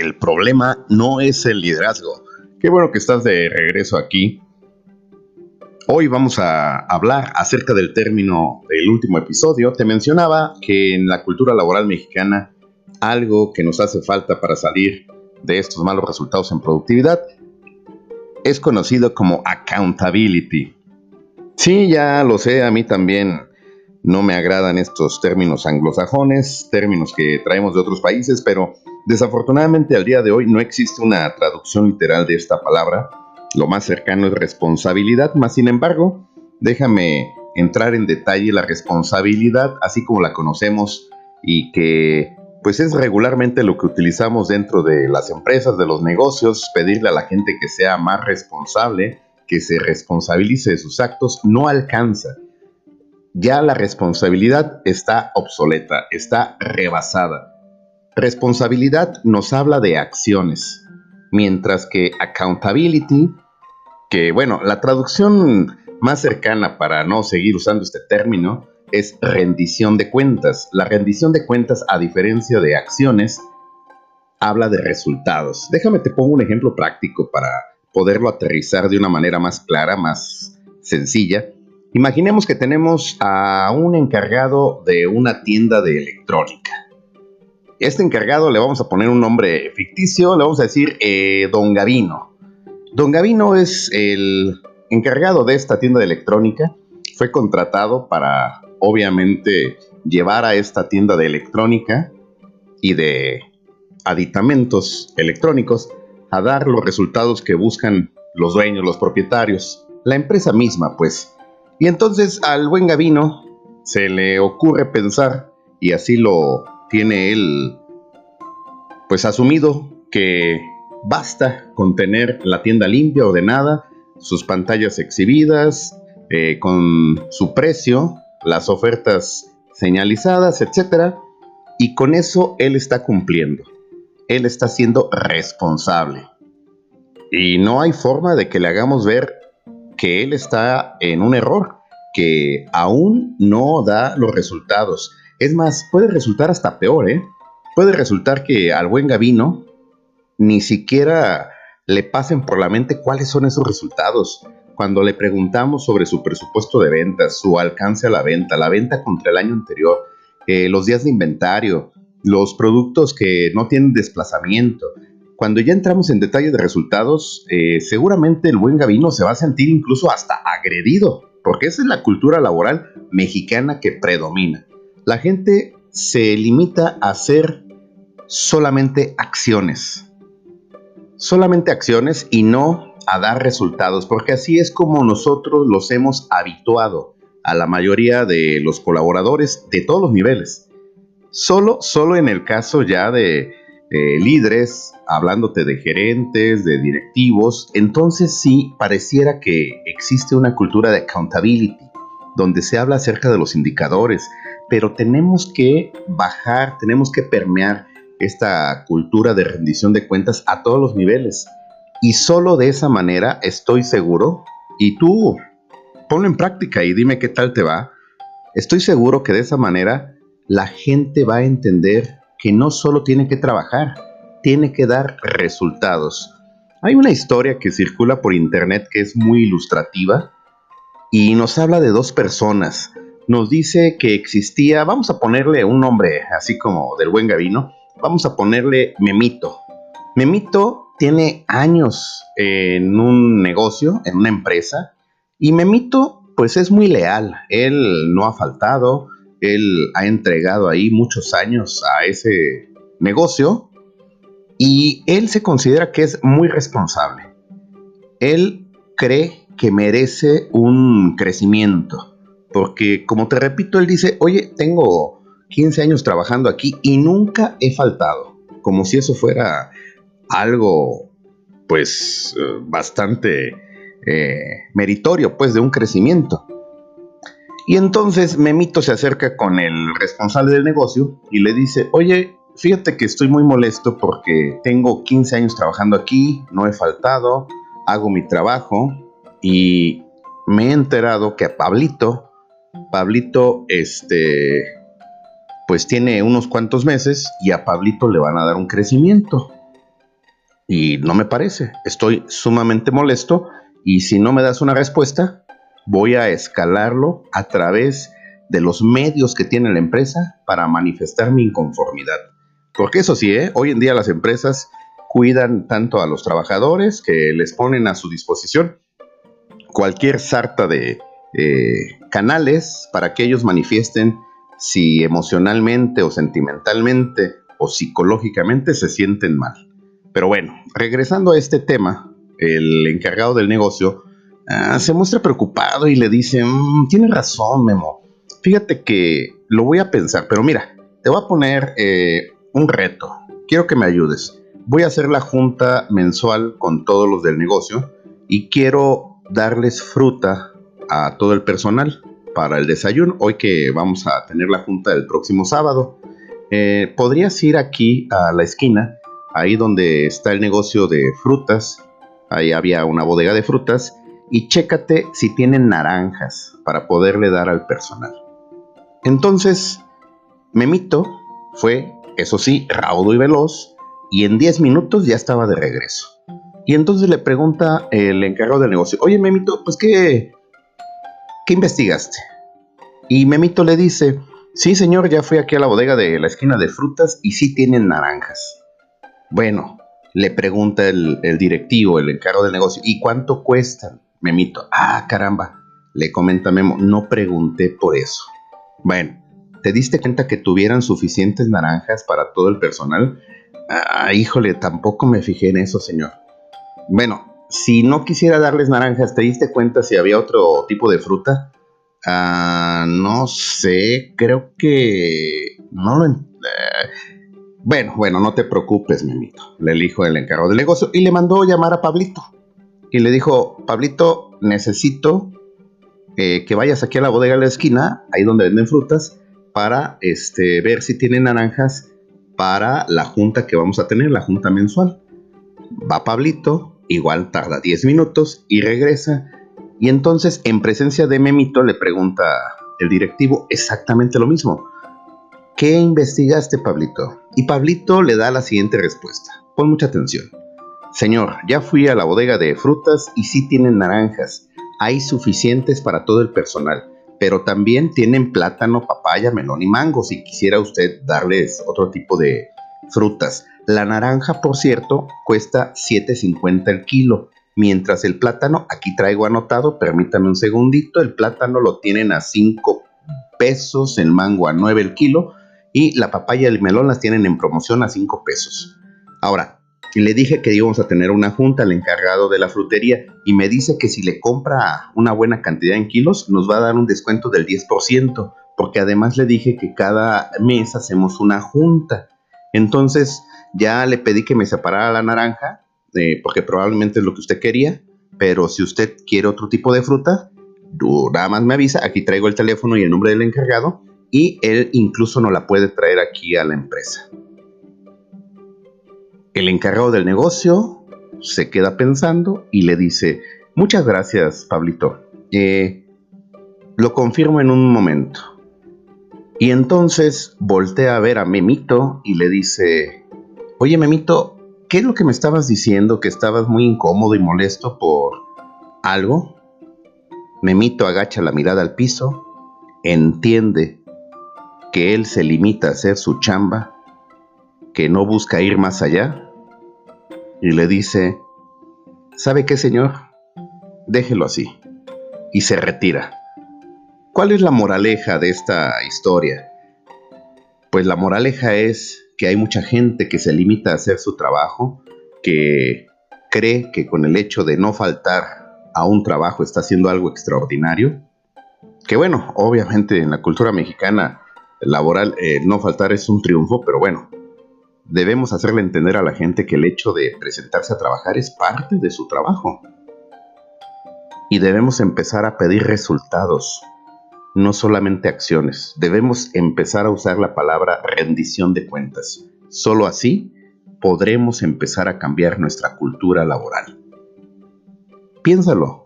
el problema no es el liderazgo. Qué bueno que estás de regreso aquí. Hoy vamos a hablar acerca del término del último episodio. Te mencionaba que en la cultura laboral mexicana algo que nos hace falta para salir de estos malos resultados en productividad es conocido como accountability. Sí, ya lo sé, a mí también no me agradan estos términos anglosajones, términos que traemos de otros países, pero desafortunadamente al día de hoy no existe una traducción literal de esta palabra. Lo más cercano es responsabilidad, más sin embargo, déjame entrar en detalle la responsabilidad así como la conocemos y que pues es regularmente lo que utilizamos dentro de las empresas, de los negocios, pedirle a la gente que sea más responsable, que se responsabilice de sus actos, no alcanza ya la responsabilidad está obsoleta, está rebasada. Responsabilidad nos habla de acciones, mientras que accountability, que bueno, la traducción más cercana para no seguir usando este término es rendición de cuentas. La rendición de cuentas, a diferencia de acciones, habla de resultados. Déjame te pongo un ejemplo práctico para poderlo aterrizar de una manera más clara, más sencilla. Imaginemos que tenemos a un encargado de una tienda de electrónica. Este encargado le vamos a poner un nombre ficticio, le vamos a decir eh, Don Gavino. Don Gavino es el encargado de esta tienda de electrónica. Fue contratado para, obviamente, llevar a esta tienda de electrónica y de aditamentos electrónicos a dar los resultados que buscan los dueños, los propietarios, la empresa misma, pues. Y entonces al buen Gavino se le ocurre pensar, y así lo tiene él pues asumido, que basta con tener la tienda limpia, ordenada, sus pantallas exhibidas, eh, con su precio, las ofertas señalizadas, etc. Y con eso él está cumpliendo. Él está siendo responsable. Y no hay forma de que le hagamos ver que él está en un error, que aún no da los resultados. Es más, puede resultar hasta peor, ¿eh? Puede resultar que al buen Gavino ni siquiera le pasen por la mente cuáles son esos resultados. Cuando le preguntamos sobre su presupuesto de ventas, su alcance a la venta, la venta contra el año anterior, eh, los días de inventario, los productos que no tienen desplazamiento, cuando ya entramos en detalles de resultados, eh, seguramente el buen Gavino se va a sentir incluso hasta agredido, porque esa es la cultura laboral mexicana que predomina. La gente se limita a hacer solamente acciones, solamente acciones y no a dar resultados, porque así es como nosotros los hemos habituado a la mayoría de los colaboradores de todos los niveles. Solo, solo en el caso ya de líderes, hablándote de gerentes, de directivos, entonces sí pareciera que existe una cultura de accountability, donde se habla acerca de los indicadores, pero tenemos que bajar, tenemos que permear esta cultura de rendición de cuentas a todos los niveles. Y solo de esa manera estoy seguro, y tú ponlo en práctica y dime qué tal te va, estoy seguro que de esa manera la gente va a entender que no solo tiene que trabajar, tiene que dar resultados. Hay una historia que circula por internet que es muy ilustrativa y nos habla de dos personas. Nos dice que existía, vamos a ponerle un nombre así como del buen Gavino, vamos a ponerle Memito. Memito tiene años en un negocio, en una empresa, y Memito pues es muy leal, él no ha faltado, él ha entregado ahí muchos años a ese negocio y él se considera que es muy responsable. Él cree que merece un crecimiento, porque como te repito, él dice, oye, tengo 15 años trabajando aquí y nunca he faltado, como si eso fuera algo, pues, eh, bastante eh, meritorio, pues, de un crecimiento. Y entonces Memito se acerca con el responsable del negocio y le dice, oye, fíjate que estoy muy molesto porque tengo 15 años trabajando aquí, no he faltado, hago mi trabajo y me he enterado que a Pablito, Pablito, este, pues tiene unos cuantos meses y a Pablito le van a dar un crecimiento. Y no me parece. Estoy sumamente molesto y si no me das una respuesta, voy a escalarlo a través de los medios que tiene la empresa para manifestar mi inconformidad. Porque eso sí, ¿eh? hoy en día las empresas cuidan tanto a los trabajadores que les ponen a su disposición cualquier sarta de eh, canales para que ellos manifiesten si emocionalmente o sentimentalmente o psicológicamente se sienten mal. Pero bueno, regresando a este tema, el encargado del negocio ah, se muestra preocupado y le dice, mm, tiene razón Memo, fíjate que lo voy a pensar, pero mira, te voy a poner eh, un reto, quiero que me ayudes voy a hacer la junta mensual con todos los del negocio y quiero darles fruta a todo el personal para el desayuno. Hoy que vamos a tener la junta el próximo sábado. Eh, podrías ir aquí a la esquina, ahí donde está el negocio de frutas. Ahí había una bodega de frutas. Y chécate si tienen naranjas para poderle dar al personal. Entonces, Memito fue, eso sí, raudo y veloz y en 10 minutos ya estaba de regreso. Y entonces le pregunta el encargado del negocio, oye Memito, pues qué, ¿qué investigaste? Y Memito le dice, sí señor, ya fui aquí a la bodega de la esquina de frutas y sí tienen naranjas. Bueno, le pregunta el, el directivo, el encargado del negocio, ¿y cuánto cuestan? Memito, ah caramba, le comenta Memo, no pregunté por eso. Bueno, ¿te diste cuenta que tuvieran suficientes naranjas para todo el personal? Ah, híjole, tampoco me fijé en eso, señor. Bueno, si no quisiera darles naranjas, ¿te diste cuenta si había otro tipo de fruta? Ah, no sé, creo que... No lo... Eh, bueno, bueno, no te preocupes, memito. Le dijo el encargado del negocio y le mandó llamar a Pablito. Y le dijo, Pablito, necesito eh, que vayas aquí a la bodega de la esquina, ahí donde venden frutas, para este, ver si tienen naranjas para la junta que vamos a tener, la junta mensual. Va Pablito, igual tarda 10 minutos y regresa. Y entonces, en presencia de Memito, le pregunta el directivo exactamente lo mismo. ¿Qué investigaste, Pablito? Y Pablito le da la siguiente respuesta. Pon mucha atención. Señor, ya fui a la bodega de frutas y sí tienen naranjas. Hay suficientes para todo el personal pero también tienen plátano, papaya, melón y mango si quisiera usted darles otro tipo de frutas. La naranja, por cierto, cuesta 7.50 el kilo, mientras el plátano, aquí traigo anotado, permítame un segundito, el plátano lo tienen a 5 pesos, el mango a 9 el kilo y la papaya y el melón las tienen en promoción a 5 pesos. Ahora, y le dije que íbamos a tener una junta al encargado de la frutería y me dice que si le compra una buena cantidad en kilos nos va a dar un descuento del 10%, porque además le dije que cada mes hacemos una junta. Entonces ya le pedí que me separara la naranja, eh, porque probablemente es lo que usted quería, pero si usted quiere otro tipo de fruta, nada más me avisa, aquí traigo el teléfono y el nombre del encargado y él incluso no la puede traer aquí a la empresa. El encargado del negocio se queda pensando y le dice, muchas gracias, Pablito. Eh, lo confirmo en un momento. Y entonces voltea a ver a Memito y le dice, oye Memito, ¿qué es lo que me estabas diciendo? Que estabas muy incómodo y molesto por algo. Memito agacha la mirada al piso, entiende que él se limita a hacer su chamba, que no busca ir más allá y le dice, ¿sabe qué, señor? Déjelo así. Y se retira. ¿Cuál es la moraleja de esta historia? Pues la moraleja es que hay mucha gente que se limita a hacer su trabajo, que cree que con el hecho de no faltar a un trabajo está haciendo algo extraordinario. Que bueno, obviamente en la cultura mexicana laboral eh, no faltar es un triunfo, pero bueno, debemos hacerle entender a la gente que el hecho de presentarse a trabajar es parte de su trabajo. Y debemos empezar a pedir resultados, no solamente acciones. Debemos empezar a usar la palabra rendición de cuentas. Solo así podremos empezar a cambiar nuestra cultura laboral. Piénsalo,